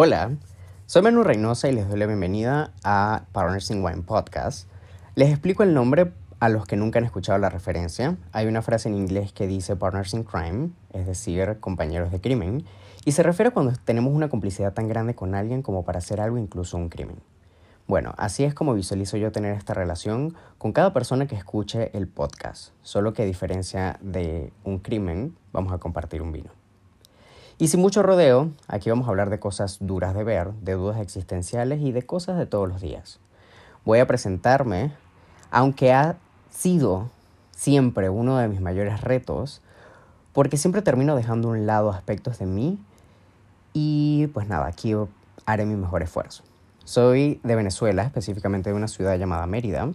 Hola, soy Manu Reynosa y les doy la bienvenida a Partners in Wine Podcast. Les explico el nombre a los que nunca han escuchado la referencia. Hay una frase en inglés que dice Partners in Crime, es decir, compañeros de crimen, y se refiere a cuando tenemos una complicidad tan grande con alguien como para hacer algo, incluso un crimen. Bueno, así es como visualizo yo tener esta relación con cada persona que escuche el podcast, solo que a diferencia de un crimen, vamos a compartir un vino. Y sin mucho rodeo, aquí vamos a hablar de cosas duras de ver, de dudas existenciales y de cosas de todos los días. Voy a presentarme, aunque ha sido siempre uno de mis mayores retos, porque siempre termino dejando a un lado aspectos de mí y pues nada, aquí haré mi mejor esfuerzo. Soy de Venezuela, específicamente de una ciudad llamada Mérida,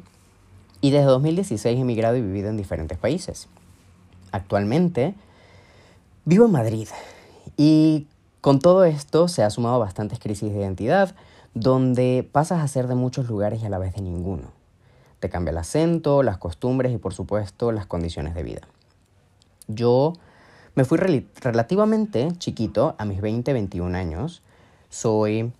y desde 2016 he emigrado y vivido en diferentes países. Actualmente vivo en Madrid, y con todo esto se ha sumado bastantes crisis de identidad, donde pasas a ser de muchos lugares y a la vez de ninguno. Te cambia el acento, las costumbres y por supuesto las condiciones de vida. Yo me fui relativamente chiquito, a mis 20, 21 años. Soy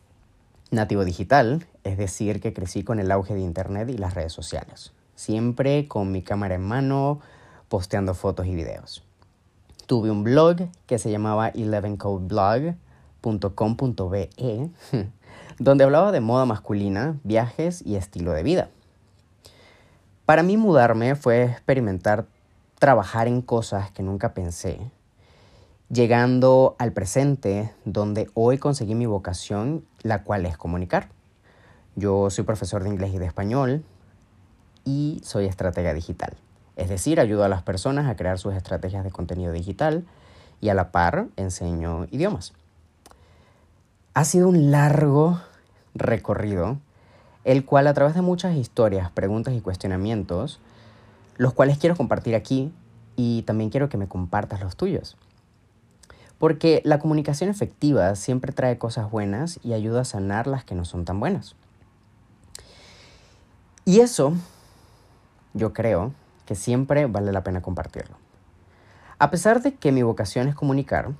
nativo digital, es decir, que crecí con el auge de Internet y las redes sociales. Siempre con mi cámara en mano, posteando fotos y videos tuve un blog que se llamaba 11codeblog.com.be, donde hablaba de moda masculina, viajes y estilo de vida. Para mí mudarme fue experimentar trabajar en cosas que nunca pensé, llegando al presente donde hoy conseguí mi vocación, la cual es comunicar. Yo soy profesor de inglés y de español y soy estratega digital. Es decir, ayudo a las personas a crear sus estrategias de contenido digital y a la par enseño idiomas. Ha sido un largo recorrido, el cual a través de muchas historias, preguntas y cuestionamientos, los cuales quiero compartir aquí y también quiero que me compartas los tuyos. Porque la comunicación efectiva siempre trae cosas buenas y ayuda a sanar las que no son tan buenas. Y eso, yo creo, que siempre vale la pena compartirlo. A pesar de que mi vocación es comunicar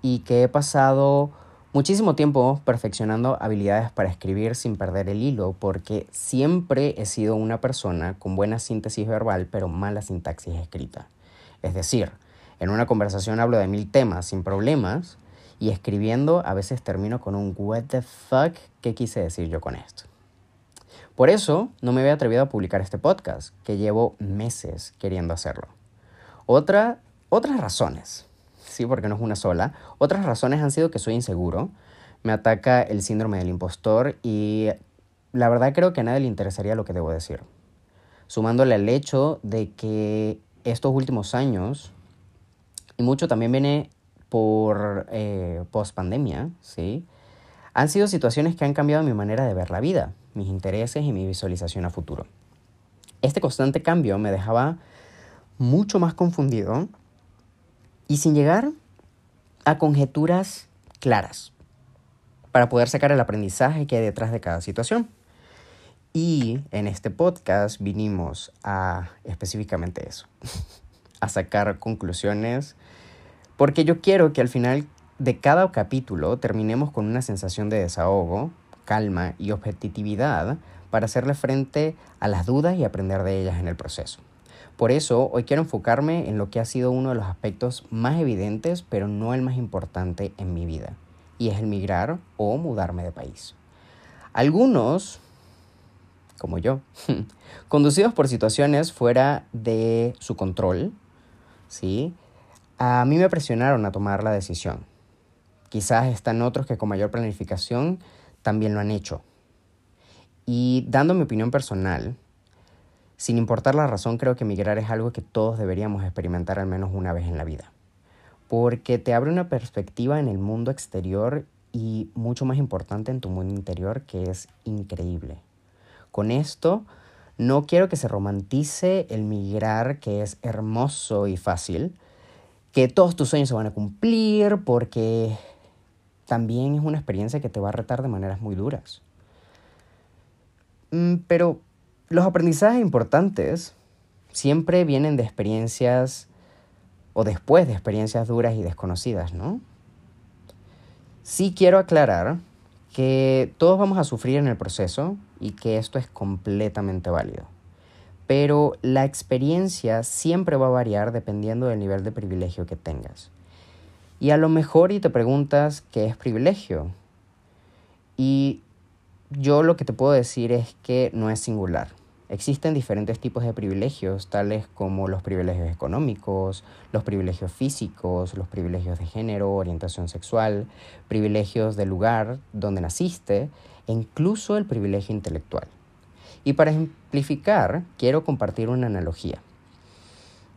y que he pasado muchísimo tiempo perfeccionando habilidades para escribir sin perder el hilo, porque siempre he sido una persona con buena síntesis verbal pero mala sintaxis escrita. Es decir, en una conversación hablo de mil temas sin problemas y escribiendo a veces termino con un what the fuck, ¿qué quise decir yo con esto? Por eso no me había atrevido a publicar este podcast, que llevo meses queriendo hacerlo. Otra, otras razones, sí, porque no es una sola, otras razones han sido que soy inseguro, me ataca el síndrome del impostor y la verdad creo que a nadie le interesaría lo que debo decir. Sumándole al hecho de que estos últimos años, y mucho también viene por eh, post pandemia, ¿sí? Han sido situaciones que han cambiado mi manera de ver la vida mis intereses y mi visualización a futuro. Este constante cambio me dejaba mucho más confundido y sin llegar a conjeturas claras para poder sacar el aprendizaje que hay detrás de cada situación. Y en este podcast vinimos a específicamente eso, a sacar conclusiones, porque yo quiero que al final de cada capítulo terminemos con una sensación de desahogo calma y objetividad para hacerle frente a las dudas y aprender de ellas en el proceso. Por eso hoy quiero enfocarme en lo que ha sido uno de los aspectos más evidentes, pero no el más importante en mi vida, y es el migrar o mudarme de país. Algunos, como yo, conducidos por situaciones fuera de su control, ¿sí? a mí me presionaron a tomar la decisión. Quizás están otros que con mayor planificación también lo han hecho. Y dando mi opinión personal, sin importar la razón, creo que migrar es algo que todos deberíamos experimentar al menos una vez en la vida. Porque te abre una perspectiva en el mundo exterior y mucho más importante en tu mundo interior que es increíble. Con esto, no quiero que se romantice el migrar que es hermoso y fácil, que todos tus sueños se van a cumplir porque también es una experiencia que te va a retar de maneras muy duras. Mm, pero los aprendizajes importantes siempre vienen de experiencias o después de experiencias duras y desconocidas, ¿no? Sí quiero aclarar que todos vamos a sufrir en el proceso y que esto es completamente válido. Pero la experiencia siempre va a variar dependiendo del nivel de privilegio que tengas. Y a lo mejor y te preguntas qué es privilegio. Y yo lo que te puedo decir es que no es singular. Existen diferentes tipos de privilegios, tales como los privilegios económicos, los privilegios físicos, los privilegios de género, orientación sexual, privilegios del lugar donde naciste e incluso el privilegio intelectual. Y para ejemplificar, quiero compartir una analogía.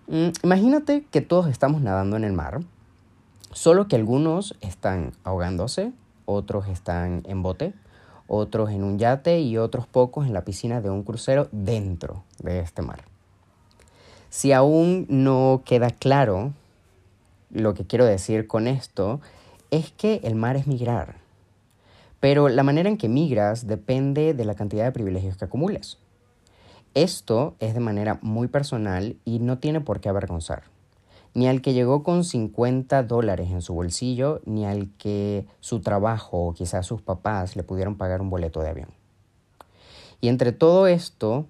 Mm, imagínate que todos estamos nadando en el mar, solo que algunos están ahogándose, otros están en bote, otros en un yate y otros pocos en la piscina de un crucero dentro de este mar. Si aún no queda claro lo que quiero decir con esto, es que el mar es migrar. Pero la manera en que migras depende de la cantidad de privilegios que acumules. Esto es de manera muy personal y no tiene por qué avergonzar ni al que llegó con 50 dólares en su bolsillo, ni al que su trabajo o quizás sus papás le pudieron pagar un boleto de avión. Y entre todo esto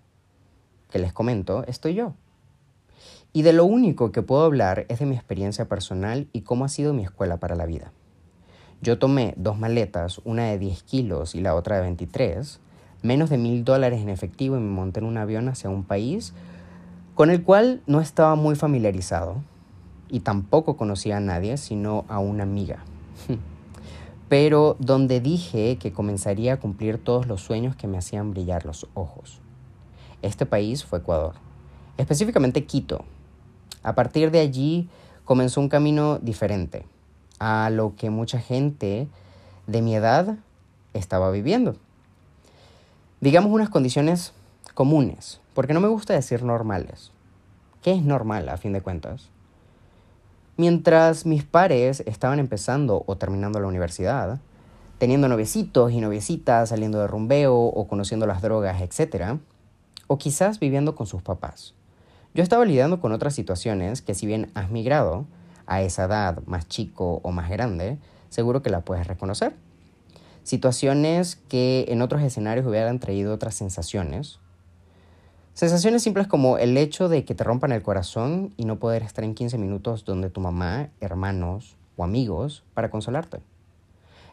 que les comento, estoy yo. Y de lo único que puedo hablar es de mi experiencia personal y cómo ha sido mi escuela para la vida. Yo tomé dos maletas, una de 10 kilos y la otra de 23, menos de mil dólares en efectivo y me monté en un avión hacia un país con el cual no estaba muy familiarizado y tampoco conocía a nadie, sino a una amiga. Pero donde dije que comenzaría a cumplir todos los sueños que me hacían brillar los ojos. Este país fue Ecuador, específicamente Quito. A partir de allí comenzó un camino diferente a lo que mucha gente de mi edad estaba viviendo. Digamos unas condiciones comunes, porque no me gusta decir normales. ¿Qué es normal a fin de cuentas? Mientras mis pares estaban empezando o terminando la universidad, teniendo noviecitos y noviecitas, saliendo de rumbeo o conociendo las drogas, etc., o quizás viviendo con sus papás. Yo estaba lidiando con otras situaciones que si bien has migrado a esa edad más chico o más grande, seguro que la puedes reconocer. Situaciones que en otros escenarios hubieran traído otras sensaciones, Sensaciones simples como el hecho de que te rompan el corazón y no poder estar en 15 minutos donde tu mamá, hermanos o amigos para consolarte.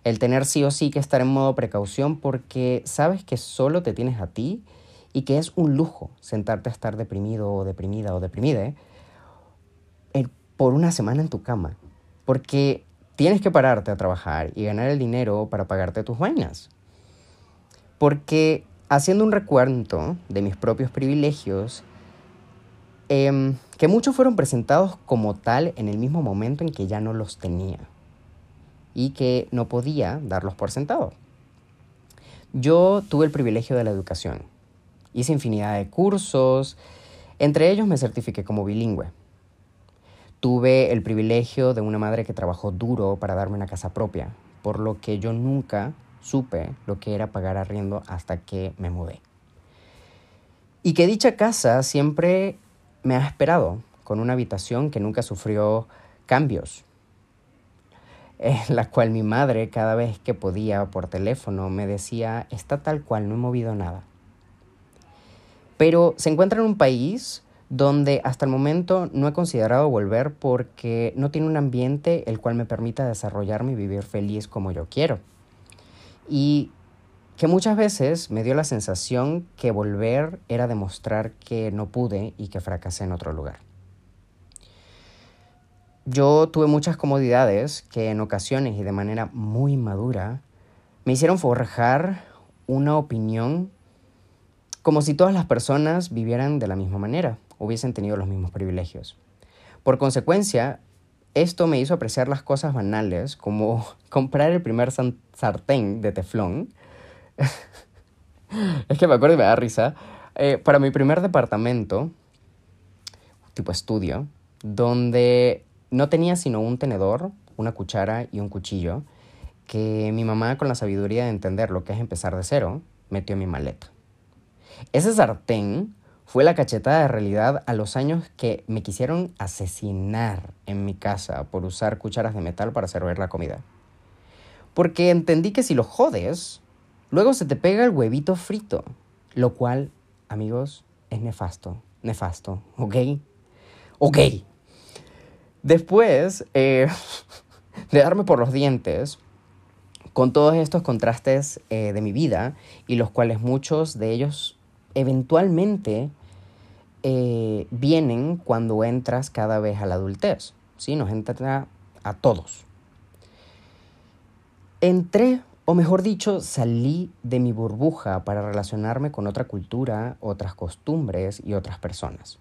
El tener sí o sí que estar en modo precaución porque sabes que solo te tienes a ti y que es un lujo sentarte a estar deprimido o deprimida o deprimida por una semana en tu cama. Porque tienes que pararte a trabajar y ganar el dinero para pagarte tus vainas. Porque haciendo un recuento de mis propios privilegios, em, que muchos fueron presentados como tal en el mismo momento en que ya no los tenía y que no podía darlos por sentado. Yo tuve el privilegio de la educación. Hice infinidad de cursos, entre ellos me certifiqué como bilingüe. Tuve el privilegio de una madre que trabajó duro para darme una casa propia, por lo que yo nunca supe lo que era pagar arriendo hasta que me mudé. Y que dicha casa siempre me ha esperado, con una habitación que nunca sufrió cambios, en la cual mi madre cada vez que podía por teléfono me decía, está tal cual, no he movido nada. Pero se encuentra en un país donde hasta el momento no he considerado volver porque no tiene un ambiente el cual me permita desarrollarme y vivir feliz como yo quiero y que muchas veces me dio la sensación que volver era demostrar que no pude y que fracasé en otro lugar. Yo tuve muchas comodidades que en ocasiones y de manera muy madura me hicieron forjar una opinión como si todas las personas vivieran de la misma manera, hubiesen tenido los mismos privilegios. Por consecuencia, esto me hizo apreciar las cosas banales, como comprar el primer sartén de teflón. es que me acuerdo y me da risa. Eh, para mi primer departamento, tipo estudio, donde no tenía sino un tenedor, una cuchara y un cuchillo, que mi mamá, con la sabiduría de entender lo que es empezar de cero, metió en mi maleta. Ese sartén fue la cachetada de realidad a los años que me quisieron asesinar en mi casa por usar cucharas de metal para servir la comida. Porque entendí que si lo jodes, luego se te pega el huevito frito. Lo cual, amigos, es nefasto. Nefasto, ¿ok? Ok. Después eh, de darme por los dientes, con todos estos contrastes eh, de mi vida, y los cuales muchos de ellos eventualmente eh, vienen cuando entras cada vez a la adultez. ¿sí? Nos entra a todos. Entré, o mejor dicho, salí de mi burbuja para relacionarme con otra cultura, otras costumbres y otras personas.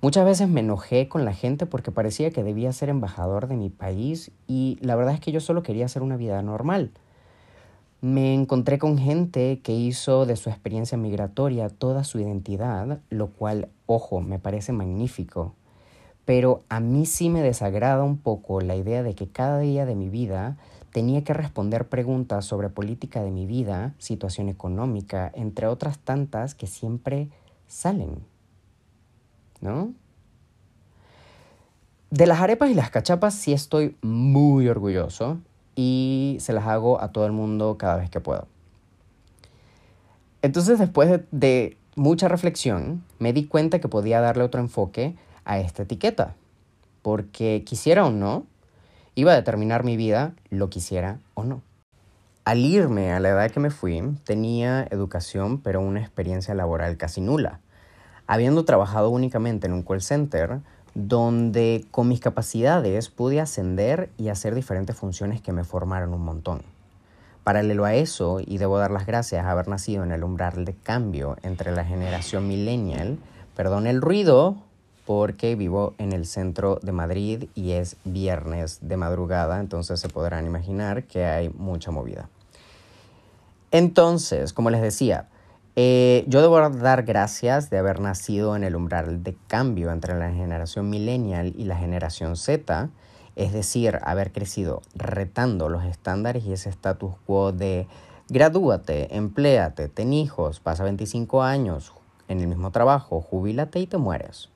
Muchas veces me enojé con la gente porque parecía que debía ser embajador de mi país y la verdad es que yo solo quería hacer una vida normal. Me encontré con gente que hizo de su experiencia migratoria toda su identidad, lo cual, ojo, me parece magnífico. Pero a mí sí me desagrada un poco la idea de que cada día de mi vida tenía que responder preguntas sobre política de mi vida, situación económica, entre otras tantas que siempre salen. ¿no? De las arepas y las cachapas sí estoy muy orgulloso y se las hago a todo el mundo cada vez que puedo. Entonces después de, mucha reflexión me di cuenta que podía darle otro enfoque a esta etiqueta, porque quisiera o no, iba a determinar mi vida lo quisiera o no. Al irme a la edad que me fui, tenía educación pero una experiencia laboral casi nula habiendo trabajado únicamente en un call center, donde con mis capacidades pude ascender y hacer diferentes funciones que me formaron un montón. Paralelo a eso, y debo dar las gracias a haber nacido en el umbral de cambio entre la generación millennial, perdón el ruido, porque vivo en el centro de Madrid y es viernes de madrugada, entonces se podrán imaginar que hay mucha movida. Entonces, como les decía, eh, yo debo dar gracias de haber nacido en el umbral de cambio entre la generación millennial y la generación Z, es decir, haber crecido retando los estándares y ese status quo de gradúate, empléate, ten hijos, pasa 25 años en el mismo trabajo, jubílate y te mueres.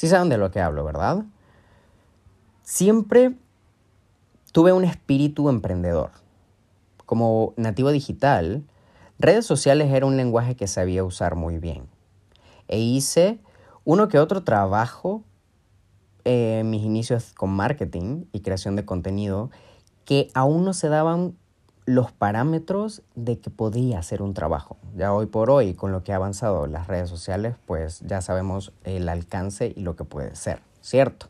Sí saben de lo que hablo, ¿verdad? Siempre tuve un espíritu emprendedor. Como nativo digital, Redes sociales era un lenguaje que sabía usar muy bien. E hice uno que otro trabajo en mis inicios con marketing y creación de contenido que aún no se daban los parámetros de que podía hacer un trabajo. Ya hoy por hoy, con lo que ha avanzado las redes sociales, pues ya sabemos el alcance y lo que puede ser, ¿cierto?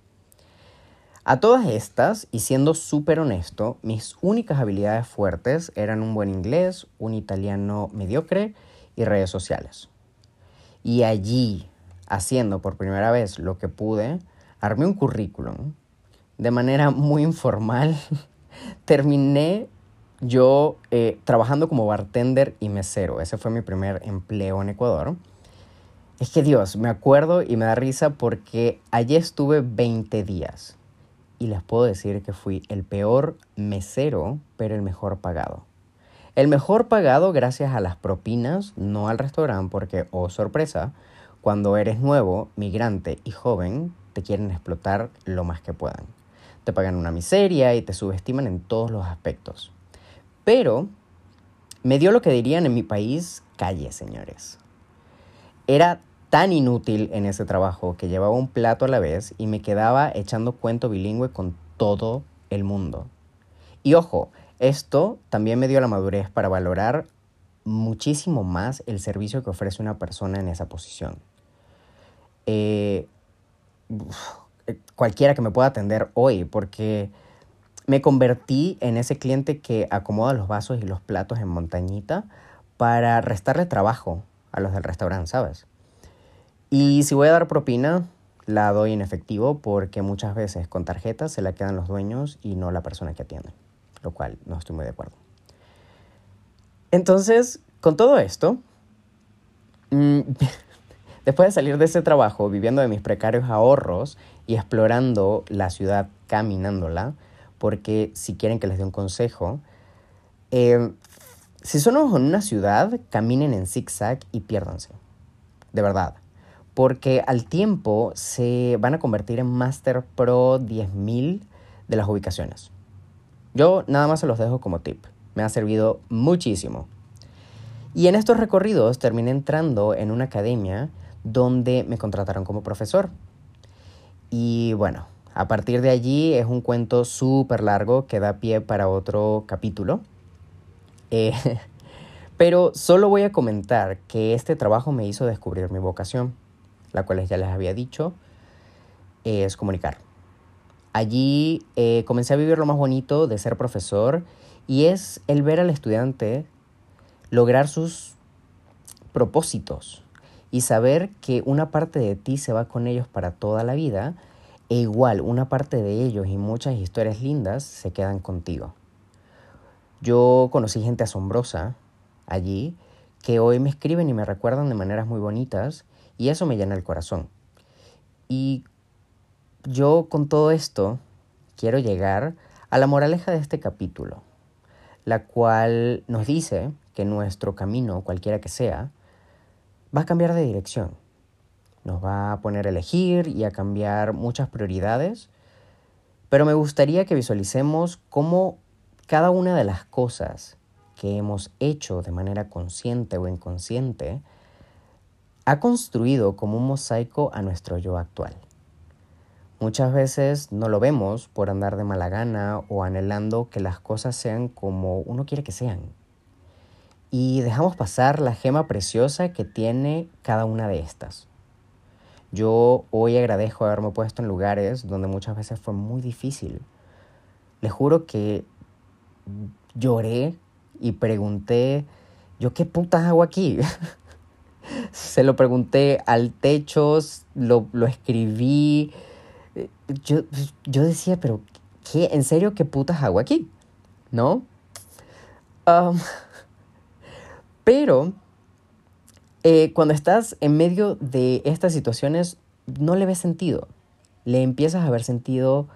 A todas estas, y siendo súper honesto, mis únicas habilidades fuertes eran un buen inglés, un italiano mediocre y redes sociales. Y allí, haciendo por primera vez lo que pude, armé un currículum. De manera muy informal, terminé yo eh, trabajando como bartender y mesero. Ese fue mi primer empleo en Ecuador. Es que Dios, me acuerdo y me da risa porque allí estuve 20 días y les puedo decir que fui el peor mesero, pero el mejor pagado. El mejor pagado gracias a las propinas, no al restaurante, porque, oh sorpresa, cuando eres nuevo, migrante y joven, te quieren explotar lo más que puedan. Te pagan una miseria y te subestiman en todos los aspectos. Pero me dio lo que dirían en mi país calle, señores. Era tan inútil en ese trabajo que llevaba un plato a la vez y me quedaba echando cuento bilingüe con todo el mundo. Y ojo, esto también me dio la madurez para valorar muchísimo más el servicio que ofrece una persona en esa posición. Eh, cualquiera que me pueda atender hoy, porque me convertí en ese cliente que acomoda los vasos y los platos en montañita para restarle trabajo a los del restaurante, ¿sabes? Y si voy a dar propina, la doy en efectivo porque muchas veces con tarjeta se la quedan los dueños y no la persona que atiende, lo cual no estoy muy de acuerdo. Entonces, con todo esto, mm, después de salir de ese trabajo, viviendo de mis precarios ahorros y explorando la ciudad caminándola, porque si quieren que les dé un consejo, eh, si son en una ciudad, caminen en zigzag y piérdanse. De verdad porque al tiempo se van a convertir en Master Pro 10.000 de las ubicaciones. Yo nada más se los dejo como tip. Me ha servido muchísimo. Y en estos recorridos terminé entrando en una academia donde me contrataron como profesor. Y bueno, a partir de allí es un cuento súper largo que da pie para otro capítulo. Eh, pero solo voy a comentar que este trabajo me hizo descubrir mi vocación, la cual ya les había dicho, es comunicar. Allí eh, comencé a vivir lo más bonito de ser profesor y es el ver al estudiante lograr sus propósitos y saber que una parte de ti se va con ellos para toda la vida e igual una parte de ellos y muchas historias lindas se quedan contigo. Yo conocí gente asombrosa allí que hoy me escriben y me recuerdan de maneras muy bonitas y eso me llena el corazón. Y yo con todo esto quiero llegar a la moraleja de este capítulo, la cual nos dice que nuestro camino, cualquiera que sea, va a cambiar de dirección. Nos va a poner a elegir y a cambiar muchas prioridades, pero me gustaría que visualicemos cómo cada una de las cosas que hemos hecho de manera consciente o inconsciente ha construido como un mosaico a nuestro yo actual. Muchas veces no lo vemos por andar de mala gana o anhelando que las cosas sean como uno quiere que sean. Y dejamos pasar la gema preciosa que tiene cada una de estas. Yo hoy agradezco haberme puesto en lugares donde muchas veces fue muy difícil. Les juro que lloré y pregunté, ¿yo qué putas hago aquí? Se lo pregunté al techo, lo, lo escribí, yo, yo decía, pero ¿qué? ¿En serio qué putas hago aquí? ¿No? pero eh, cuando estás en medio de estas situaciones, no le ves sentido. Le empiezas a ver sentido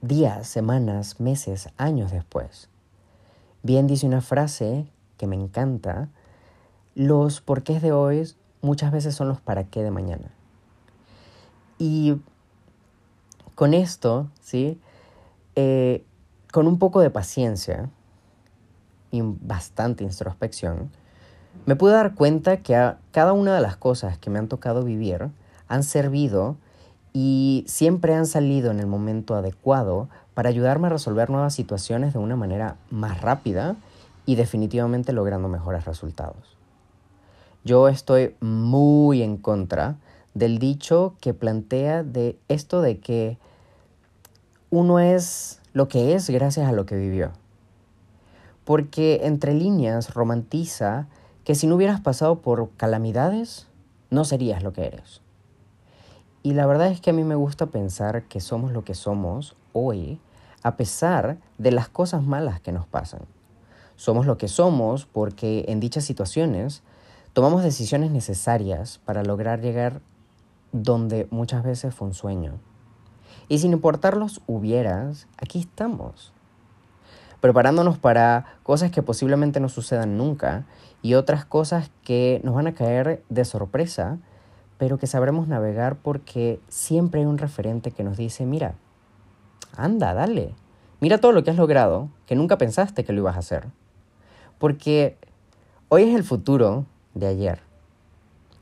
días, semanas, meses, años después. Bien dice una frase que me encanta, los porqués de hoy muchas veces son los para qué de mañana. Y con esto, ¿sí? Eh, con un poco de paciencia y bastante introspección, me pude dar cuenta que a cada una de las cosas que me han tocado vivir han servido y siempre han salido en el momento adecuado para ayudarme a resolver nuevas situaciones de una manera más rápida y definitivamente logrando mejores resultados. Yo estoy muy en contra del dicho que plantea de esto de que uno es lo que es gracias a lo que vivió. Porque entre líneas romantiza que si no hubieras pasado por calamidades, no serías lo que eres. Y la verdad es que a mí me gusta pensar que somos lo que somos hoy, a pesar de las cosas malas que nos pasan. Somos lo que somos porque en dichas situaciones tomamos decisiones necesarias para lograr llegar donde muchas veces fue un sueño. Y sin importar los hubieras, aquí estamos. Preparándonos para cosas que posiblemente no sucedan nunca y otras cosas que nos van a caer de sorpresa, pero que sabremos navegar porque siempre hay un referente que nos dice, mira, anda, dale, mira todo lo que has logrado, que nunca pensaste que lo ibas a hacer. Porque hoy es el futuro de ayer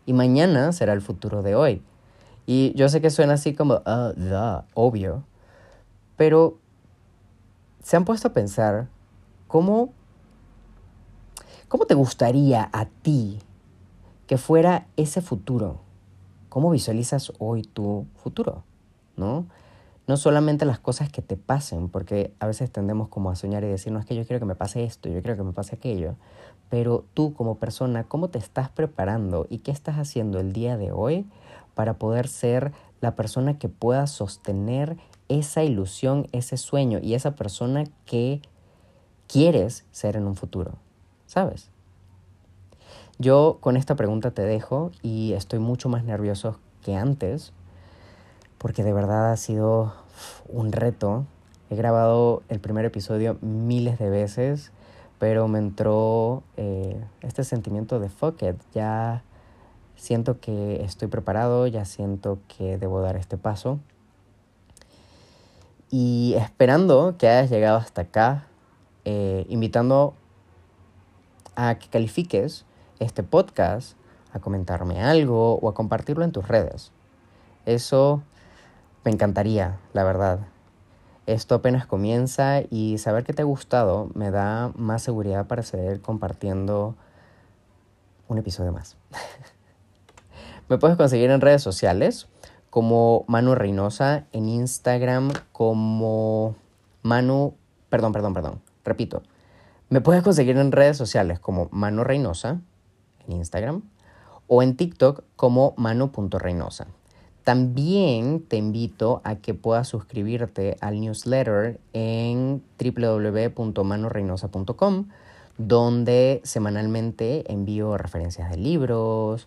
y mañana será el futuro de hoy. Y yo sé que suena así como, uh, obvio, pero se han puesto a pensar cómo, cómo te gustaría a ti que fuera ese futuro. ¿Cómo visualizas hoy tu futuro? ¿No? No solamente las cosas que te pasen, porque a veces tendemos como a soñar y decir, no es que yo quiero que me pase esto, yo quiero que me pase aquello, pero tú como persona, ¿cómo te estás preparando y qué estás haciendo el día de hoy para poder ser la persona que pueda sostener esa ilusión, ese sueño y esa persona que quieres ser en un futuro. ¿Sabes? Yo con esta pregunta te dejo y estoy mucho más nervioso que antes porque de verdad ha sido un reto. He grabado el primer episodio miles de veces, pero me entró eh, este sentimiento de fuck it, ya siento que estoy preparado, ya siento que debo dar este paso. Y esperando que hayas llegado hasta acá, eh, invitando a que califiques este podcast, a comentarme algo o a compartirlo en tus redes. Eso me encantaría, la verdad. Esto apenas comienza y saber que te ha gustado me da más seguridad para seguir compartiendo un episodio más. me puedes conseguir en redes sociales como Manu Reynosa, en Instagram como Manu, perdón, perdón, perdón, repito. Me puedes conseguir en redes sociales como Manu Reynosa, en Instagram, o en TikTok como manu.reynosa. También te invito a que puedas suscribirte al newsletter en www.manoreynosa.com, donde semanalmente envío referencias de libros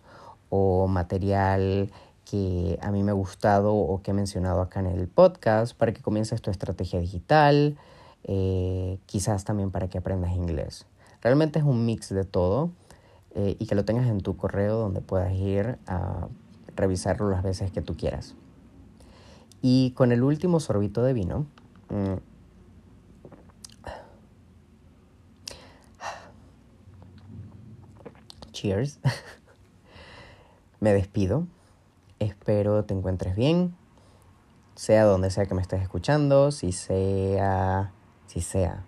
o material que a mí me ha gustado o que he mencionado acá en el podcast para que comiences tu estrategia digital, eh, quizás también para que aprendas inglés. Realmente es un mix de todo eh, y que lo tengas en tu correo donde puedas ir a revisarlo las veces que tú quieras. Y con el último sorbito de vino, mm, cheers, me despido. Espero te encuentres bien, sea donde sea que me estés escuchando, si sea, si sea,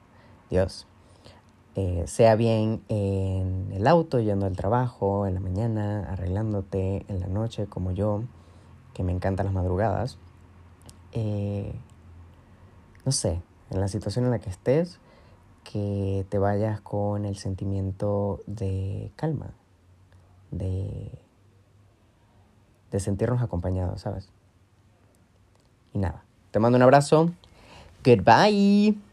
Dios, eh, sea bien en el auto, yendo al trabajo, en la mañana, arreglándote, en la noche, como yo, que me encantan las madrugadas. Eh, no sé, en la situación en la que estés, que te vayas con el sentimiento de calma, de, de sentirnos acompañados, ¿sabes? Y nada, te mando un abrazo. Goodbye.